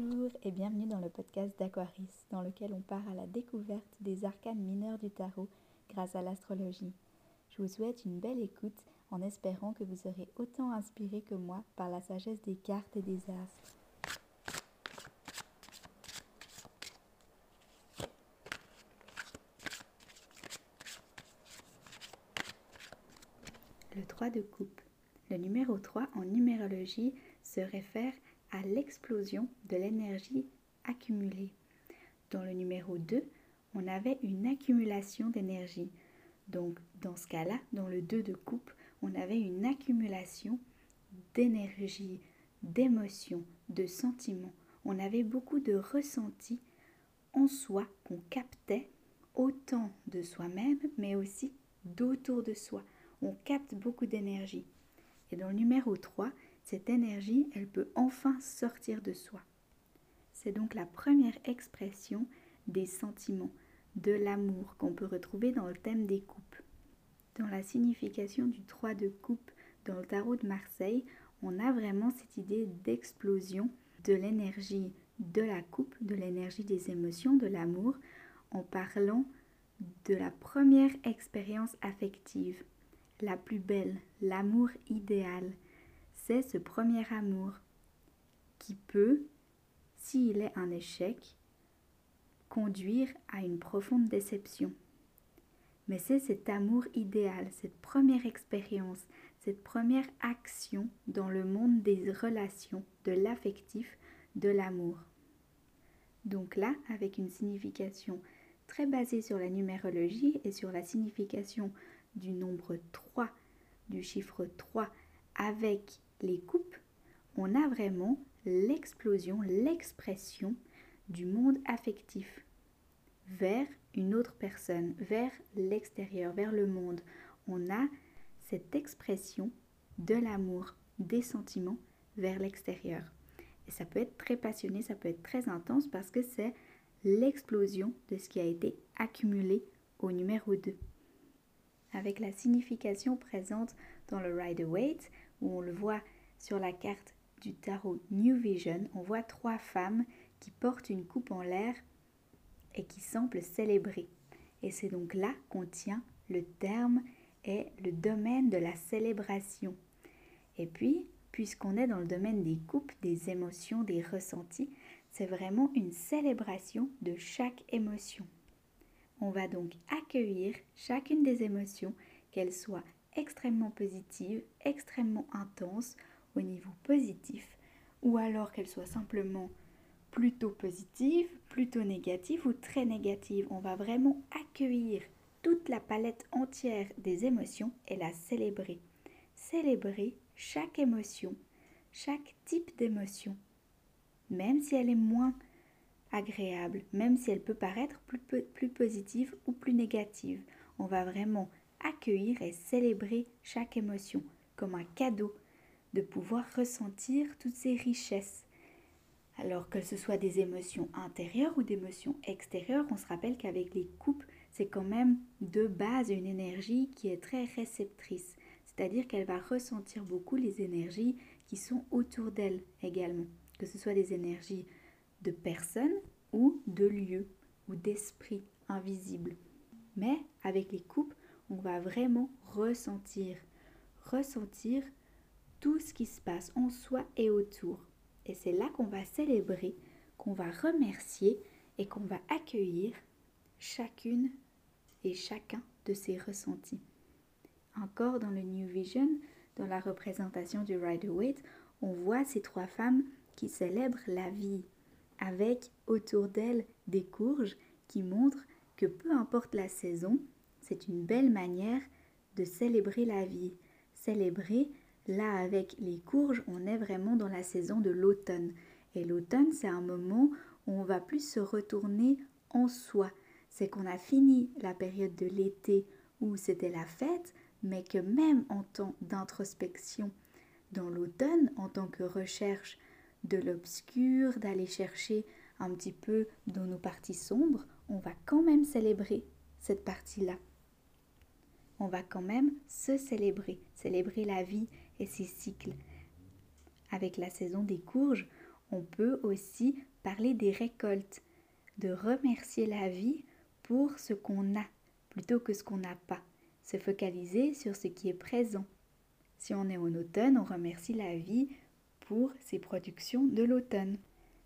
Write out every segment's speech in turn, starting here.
Bonjour et bienvenue dans le podcast d'Aquaris, dans lequel on part à la découverte des arcanes mineurs du tarot grâce à l'astrologie. Je vous souhaite une belle écoute en espérant que vous serez autant inspiré que moi par la sagesse des cartes et des astres. Le 3 de coupe. Le numéro 3 en numérologie se réfère l'explosion de l'énergie accumulée. Dans le numéro 2, on avait une accumulation d'énergie. Donc dans ce cas-là, dans le 2 de coupe, on avait une accumulation d'énergie, d'émotions, de sentiments. On avait beaucoup de ressentis en soi qu'on captait autant de soi-même, mais aussi d'autour de soi. On capte beaucoup d'énergie. Et dans le numéro 3, cette énergie, elle peut enfin sortir de soi. C'est donc la première expression des sentiments, de l'amour qu'on peut retrouver dans le thème des coupes. Dans la signification du 3 de coupe dans le tarot de Marseille, on a vraiment cette idée d'explosion de l'énergie de la coupe, de l'énergie des émotions, de l'amour, en parlant de la première expérience affective, la plus belle, l'amour idéal, c'est ce premier amour qui peut, s'il est un échec, conduire à une profonde déception. Mais c'est cet amour idéal, cette première expérience, cette première action dans le monde des relations, de l'affectif, de l'amour. Donc là, avec une signification très basée sur la numérologie et sur la signification du nombre 3, du chiffre 3, avec les coupes, on a vraiment l'explosion, l'expression du monde affectif vers une autre personne, vers l'extérieur, vers le monde. On a cette expression de l'amour, des sentiments vers l'extérieur. Et ça peut être très passionné, ça peut être très intense parce que c'est l'explosion de ce qui a été accumulé au numéro 2. Avec la signification présente dans le Rider-Waite, où on le voit sur la carte du tarot New Vision, on voit trois femmes qui portent une coupe en l'air et qui semblent célébrer. Et c'est donc là qu'on tient le terme et le domaine de la célébration. Et puis, puisqu'on est dans le domaine des coupes, des émotions, des ressentis, c'est vraiment une célébration de chaque émotion. On va donc accueillir chacune des émotions, qu'elles soient extrêmement positive, extrêmement intense au niveau positif, ou alors qu'elle soit simplement plutôt positive, plutôt négative ou très négative. On va vraiment accueillir toute la palette entière des émotions et la célébrer. Célébrer chaque émotion, chaque type d'émotion, même si elle est moins agréable, même si elle peut paraître plus, positive ou plus négative. On va vraiment accueillir et célébrer chaque émotion comme un cadeau, de pouvoir ressentir toutes ces richesses. Alors que ce soit des émotions intérieures ou des émotions extérieures, on se rappelle qu'avec les coupes, c'est quand même de base une énergie qui est très réceptrice, c'est-à-dire qu'elle va ressentir beaucoup les énergies qui sont autour d'elle également, que ce soit des énergies de personnes ou de lieux ou d'esprits invisibles. Mais avec les coupes, on va vraiment ressentir, ressentir tout ce qui se passe en soi et autour. Et c'est là qu'on va célébrer, qu'on va remercier et qu'on va accueillir chacune et chacun de ces ressentis. Encore dans le New Vision, dans la représentation du Rider-Waite, on voit ces trois femmes qui célèbrent la vie, avec autour d'elles des courges qui montrent que peu importe la saison, c'est une belle manière de célébrer la vie. Célébrer, là avec les courges, on est vraiment dans la saison de l'automne. Et l'automne, c'est un moment où on va plus se retourner en soi. C'est qu'on a fini la période de l'été où c'était la fête, mais que même en temps d'introspection, dans l'automne, en tant que recherche de l'obscur, d'aller chercher un petit peu dans nos parties sombres, on va quand même célébrer cette partie-là on va quand même se célébrer, célébrer la vie et ses cycles. Avec la saison des courges, On peut aussi parler des récoltes, de remercier la vie pour ce qu'on a plutôt que ce qu'on n'a pas, se focaliser sur ce qui est présent. Si on est en automne, on remercie la vie pour ses productions de l'automne.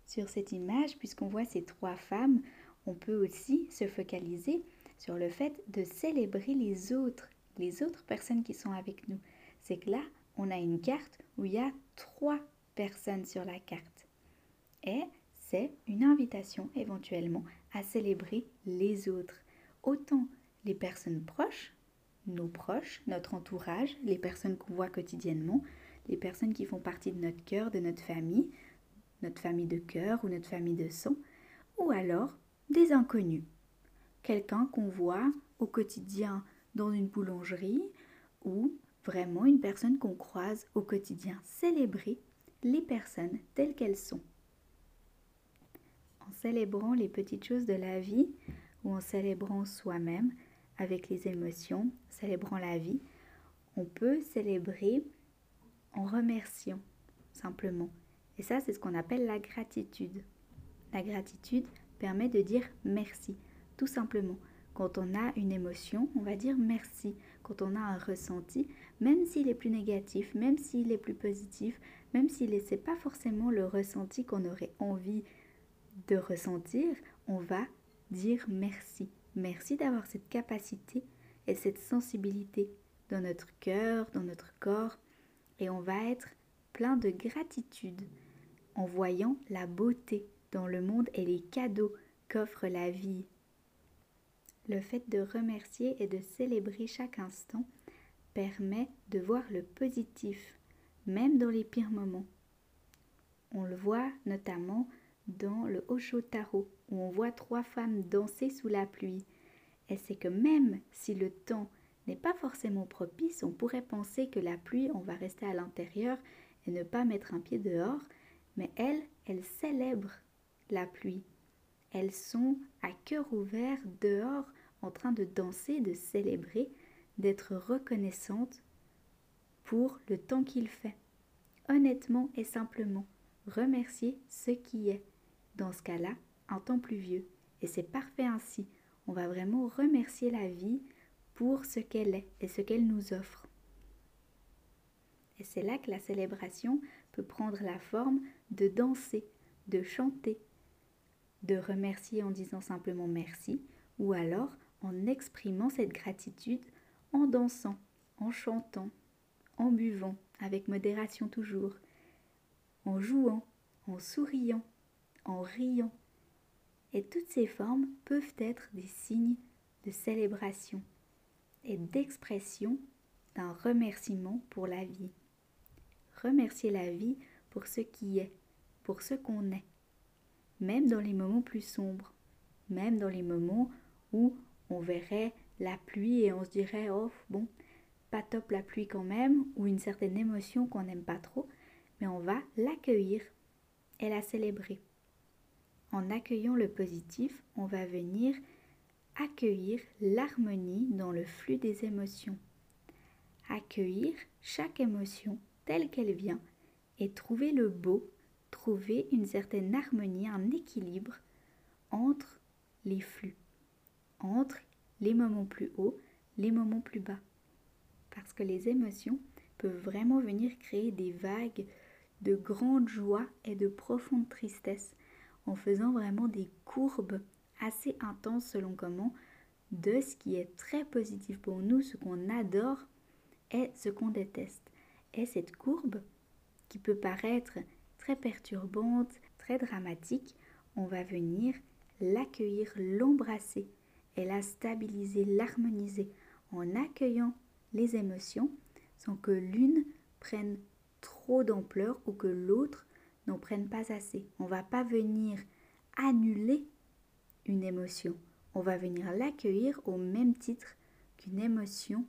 Sur cette image, puisqu'on voit ces trois femmes, on peut aussi se focaliser sur le fait de célébrer les autres, les autres personnes qui sont avec nous. C'est que là, on a une carte où il y a trois personnes sur la carte. Et c'est une invitation éventuellement à célébrer les autres. Autant les personnes proches, nos proches, notre entourage, les personnes qu'on voit quotidiennement, les personnes qui font partie de notre cœur, de notre famille, notre famille de cœur ou notre famille de sang, ou alors des inconnus. Quelqu'un qu'on voit au quotidien dans une boulangerie ou vraiment une personne qu'on croise au quotidien. Célébrer les personnes telles qu'elles sont. En célébrant les petites choses de la vie ou en célébrant soi-même avec les émotions, célébrant la vie, on peut célébrer en remerciant simplement. Et ça, c'est ce qu'on appelle la gratitude. La gratitude permet de dire merci, tout simplement. Quand on a une émotion, on va dire merci. Quand on a un ressenti, même s'il est plus négatif, même s'il est plus positif, même s'il n'est pas forcément le ressenti qu'on aurait envie de ressentir, on va dire merci. Merci d'avoir cette capacité et cette sensibilité dans notre cœur, dans notre corps, et on va être plein de gratitude en voyant la beauté dans le monde et les cadeaux qu'offre la vie. Le fait de remercier et de célébrer chaque instant permet de voir le positif, même dans les pires moments. On le voit notamment dans le Osho Taro, où on voit trois femmes danser sous la pluie. Et c'est que même si le temps n'est pas forcément propice, on pourrait penser que la pluie, on va rester à l'intérieur et ne pas mettre un pied dehors, mais elles, elles célèbrent la pluie. Elles sont à cœur ouvert dehors en train de danser, de célébrer, d'être reconnaissantes pour le temps qu'il fait. Honnêtement et simplement, remercier ce qui est. Dans ce cas-là, un temps pluvieux. Et c'est parfait ainsi. On va vraiment remercier la vie pour ce qu'elle est et ce qu'elle nous offre. Et c'est là que la célébration peut prendre la forme de danser, de chanter, de remercier en disant simplement merci, ou alors en exprimant cette gratitude en dansant, en chantant, en buvant, avec modération toujours, en jouant, en souriant, en riant. Et toutes ces formes peuvent être des signes de célébration et d'expression d'un remerciement pour la vie. Remercier la vie pour ce qui est, pour ce qu'on est, même dans les moments plus sombres, même dans les moments où on verrait la pluie et on se dirait oh bon, pas top la pluie quand même, ou une certaine émotion qu'on n'aime pas trop, mais on va l'accueillir et la célébrer. En accueillant le positif, on va venir accueillir l'harmonie dans le flux des émotions. Accueillir chaque émotion telle qu'elle vient et trouver le beau, trouver une certaine harmonie, un équilibre entre les flux, entre les moments plus hauts, les moments plus bas. Parce que les émotions peuvent vraiment venir créer des vagues de grande joie et de profonde tristesse en faisant vraiment des courbes assez intenses selon comment de ce qui est très positif pour nous, ce qu'on adore et ce qu'on déteste. Et cette courbe qui peut paraître très perturbante, très dramatique, on va venir l'accueillir, l'embrasser et la stabiliser, l'harmoniser en accueillant les émotions sans que l'une prenne trop d'ampleur ou que l'autre n'en prenne pas assez. On va pas venir annuler une émotion. On va venir l'accueillir au même titre qu'une émotion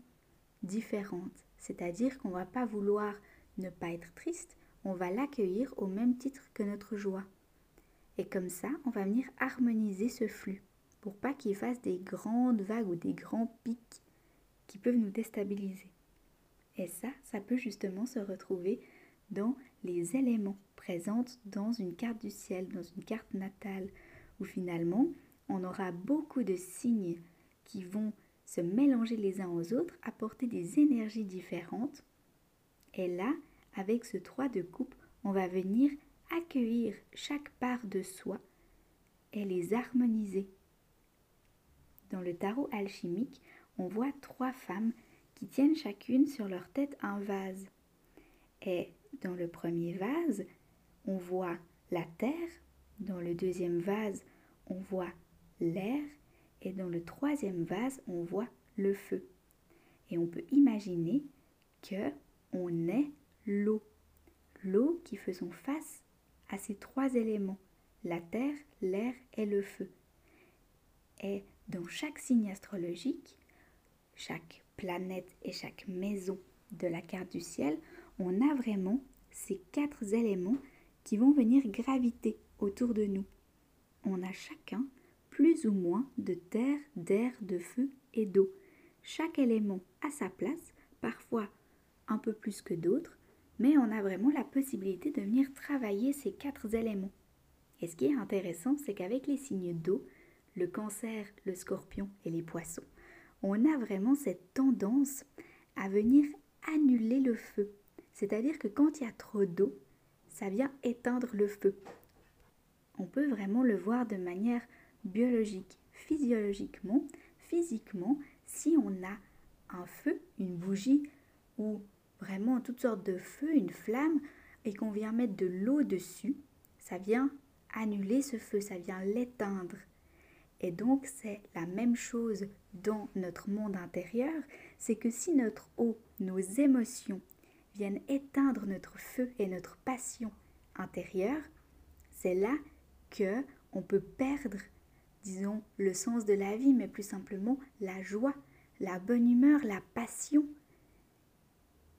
différente. C'est-à-dire qu'on va pas vouloir ne pas être triste, on va l'accueillir au même titre que notre joie. Et comme ça, on va venir harmoniser ce flux pour pas qu'il fasse des grandes vagues ou des grands pics qui peuvent nous déstabiliser. Et ça, ça peut justement se retrouver dans les éléments présents dans une carte du ciel, dans une carte natale, où finalement on aura beaucoup de signes qui vont se mélanger les uns aux autres, apporter des énergies différentes. Et là, avec ce 3 de coupe, on va venir accueillir chaque part de soi et les harmoniser. Dans le tarot alchimique, on voit trois femmes qui tiennent chacune sur leur tête un vase. Et dans le premier vase, on voit la terre, dans le deuxième vase, on voit l'air, et dans le troisième vase, on voit le feu. Et on peut imaginer que on est l'eau. L'eau qui faisons face à ces trois éléments, la terre, l'air et le feu. Et dans chaque signe astrologique, chaque planète et chaque maison de la carte du ciel, on a vraiment ces quatre éléments qui vont venir graviter autour de nous. On a chacun plus ou moins de terre, d'air, de feu et d'eau. Chaque élément a sa place, parfois un peu plus que d'autres, mais on a vraiment la possibilité de venir travailler ces quatre éléments. Et ce qui est intéressant, c'est qu'avec les signes d'eau, le cancer, le scorpion et les poissons, on a vraiment cette tendance à venir annuler le feu. C'est-à-dire que quand il y a trop d'eau, ça vient éteindre le feu. On peut vraiment le voir de manière biologique, physiologiquement, physiquement, si on a un feu, une bougie ou vraiment toutes sortes de feux, une flamme, et qu'on vient mettre de l'eau dessus, ça vient annuler ce feu, ça vient l'éteindre. Et donc c'est la même chose dans notre monde intérieur, c'est que si notre eau, nos émotions viennent éteindre notre feu et notre passion intérieure, c'est là que on peut perdre, disons, le sens de la vie, mais plus simplement la joie, la bonne humeur, la passion.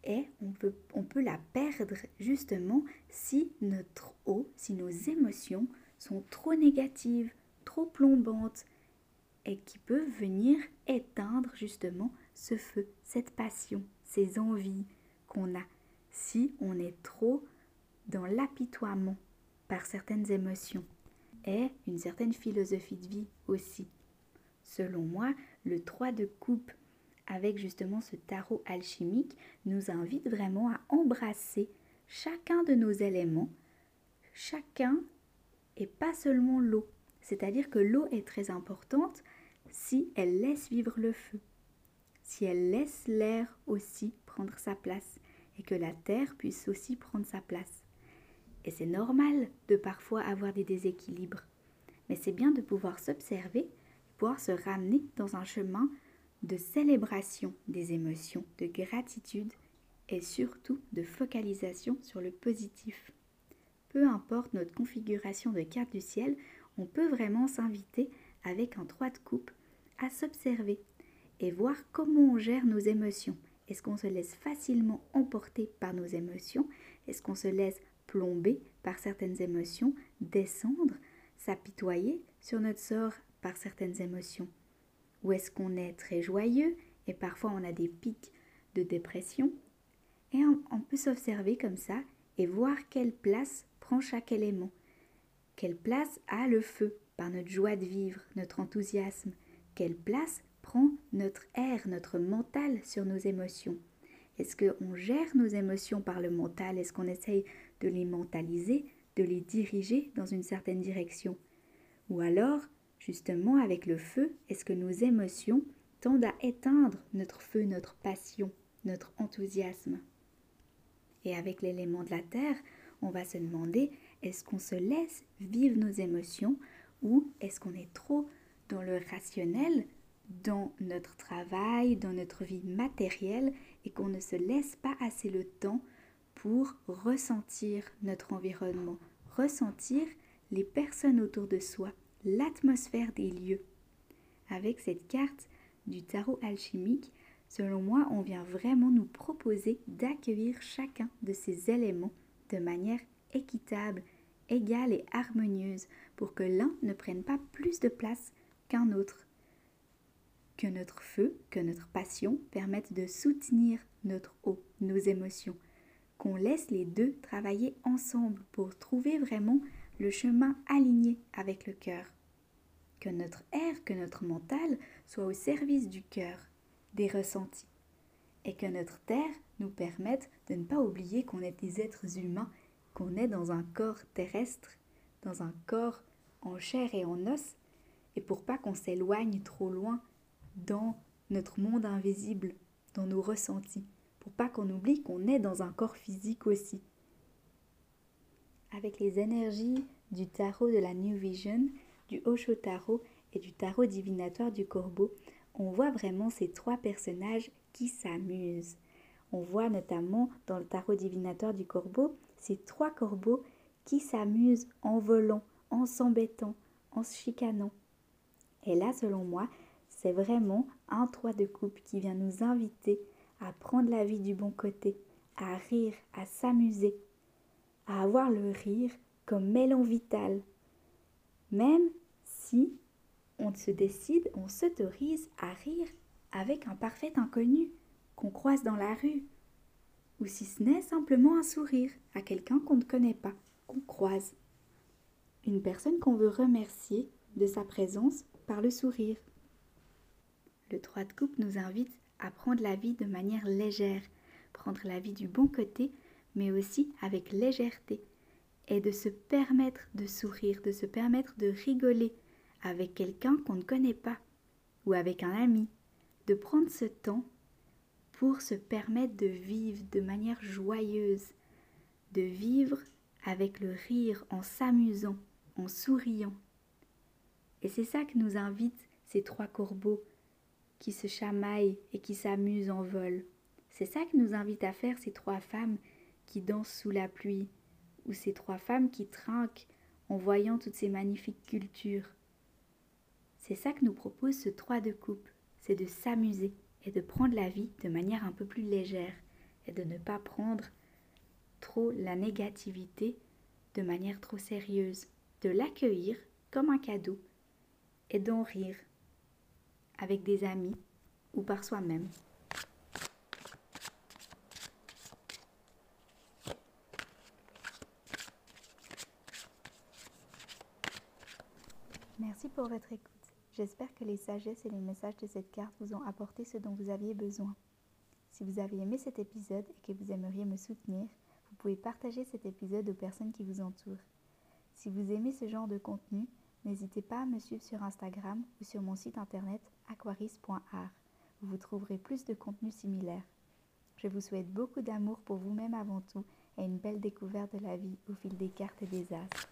Et on peut, on peut la perdre justement si notre eau, si nos émotions sont trop négatives, trop plombantes et qui peuvent venir éteindre justement ce feu, cette passion, ces envies qu'on a si on est trop dans l'apitoiement par certaines émotions et une certaine philosophie de vie aussi. Selon moi, le 3 de coupe avec justement ce tarot alchimique nous invite vraiment à embrasser chacun de nos éléments, chacun et pas seulement l'eau. C'est-à-dire que l'eau est très importante si elle laisse vivre le feu, si elle laisse l'air aussi prendre sa place et que la terre puisse aussi prendre sa place. Et c'est normal de parfois avoir des déséquilibres, mais c'est bien de pouvoir s'observer, pouvoir se ramener dans un chemin de célébration des émotions, de gratitude et surtout de focalisation sur le positif. Peu importe notre configuration de carte du ciel, on peut vraiment s'inviter avec un 3 de coupe à s'observer et voir comment on gère nos émotions. Est-ce qu'on se laisse facilement emporter par nos émotions? Est-ce qu'on se laisse plomber par certaines émotions, descendre, s'apitoyer sur notre sort par certaines émotions? Ou est-ce qu'on est très joyeux et parfois on a des pics de dépression. Et on, on peut s'observer comme ça et voir quelle place prend chaque élément. Quelle place a le feu par notre joie de vivre, notre enthousiasme? Quelle place prend notre air, notre mental sur nos émotions? Est-ce qu'on gère nos émotions par le mental? Est-ce qu'on essaye de les mentaliser, de les diriger dans une certaine direction? Ou alors, justement, avec le feu, est-ce que nos émotions tendent à éteindre notre feu, notre passion, notre enthousiasme? Et avec l'élément de la terre, on va se demander est-ce qu'on se laisse vivre nos émotions ou est-ce qu'on est trop dans le rationnel, dans notre travail, dans notre vie matérielle et qu'on ne se laisse pas assez le temps pour ressentir notre environnement, ressentir les personnes autour de soi, l'atmosphère des lieux. Avec cette carte du tarot alchimique, selon moi, on vient vraiment nous proposer d'accueillir chacun de ces éléments de manière équitable, égale et harmonieuse pour que l'un ne prenne pas plus de place qu'un autre. Que notre feu, que notre passion permettent de soutenir notre eau, nos émotions. qu'on laisse les deux travailler ensemble pour trouver vraiment le chemin aligné avec le cœur. Que notre air, que notre mental soit au service du cœur, des ressentis. Et que notre terre nous permette de ne pas oublier qu'on est des êtres humains, qu'on est dans un corps terrestre, dans un corps en chair et en os, et pour pas qu'on s'éloigne trop loin dans notre monde invisible, dans nos ressentis, pour pas qu'on oublie qu'on est dans un corps physique aussi. Avec les énergies du tarot de la New Vision, du Osho Tarot et du tarot divinatoire du corbeau, on voit vraiment ces trois personnages qui s'amusent. On voit notamment dans le tarot divinatoire du corbeau ces trois corbeaux qui s'amusent en volant, en s'embêtant, en se chicanant. Et là, selon moi, c'est vraiment un toit de couple qui vient nous inviter à prendre la vie du bon côté, à rire, à s'amuser, à avoir le rire comme élan vital. Même si on se décide, on s'autorise à rire avec un parfait inconnu qu'on croise dans la rue, ou si ce n'est simplement un sourire à quelqu'un qu'on ne connaît pas, qu'on croise. Une personne qu'on veut remercier de sa présence par le sourire. Le 3 de coupe nous invite à prendre la vie de manière légère, prendre la vie du bon côté, mais aussi avec légèreté, et de se permettre de sourire, de se permettre de rigoler avec quelqu'un qu'on ne connaît pas, ou avec un ami, de prendre ce temps pour se permettre de vivre de manière joyeuse, de vivre avec le rire, en s'amusant, en souriant. Et c'est ça que nous invitent ces trois corbeaux qui se chamaillent et qui s'amusent en vol. C'est ça que nous invitent à faire ces trois femmes qui dansent sous la pluie, ou ces trois femmes qui trinquent en voyant toutes ces magnifiques cultures. C'est ça que nous propose ce trois de coupe, c'est de s'amuser et de prendre la vie de manière un peu plus légère et de ne pas prendre trop la négativité de manière trop sérieuse, de l'accueillir comme un cadeau et d'en rire avec des amis ou par soi-même. Merci pour votre écoute. J'espère que les sagesses et les messages de cette carte vous ont apporté ce dont vous aviez besoin. Si vous avez aimé cet épisode et que vous aimeriez me soutenir, vous pouvez partager cet épisode aux personnes qui vous entourent. Si vous aimez ce genre de contenu, n'hésitez pas à me suivre sur Instagram ou sur mon site internet aquaris.art où vous trouverez plus de contenu similaire. Je vous souhaite beaucoup d'amour pour vous-même avant tout et une belle découverte de la vie au fil des cartes et des astres.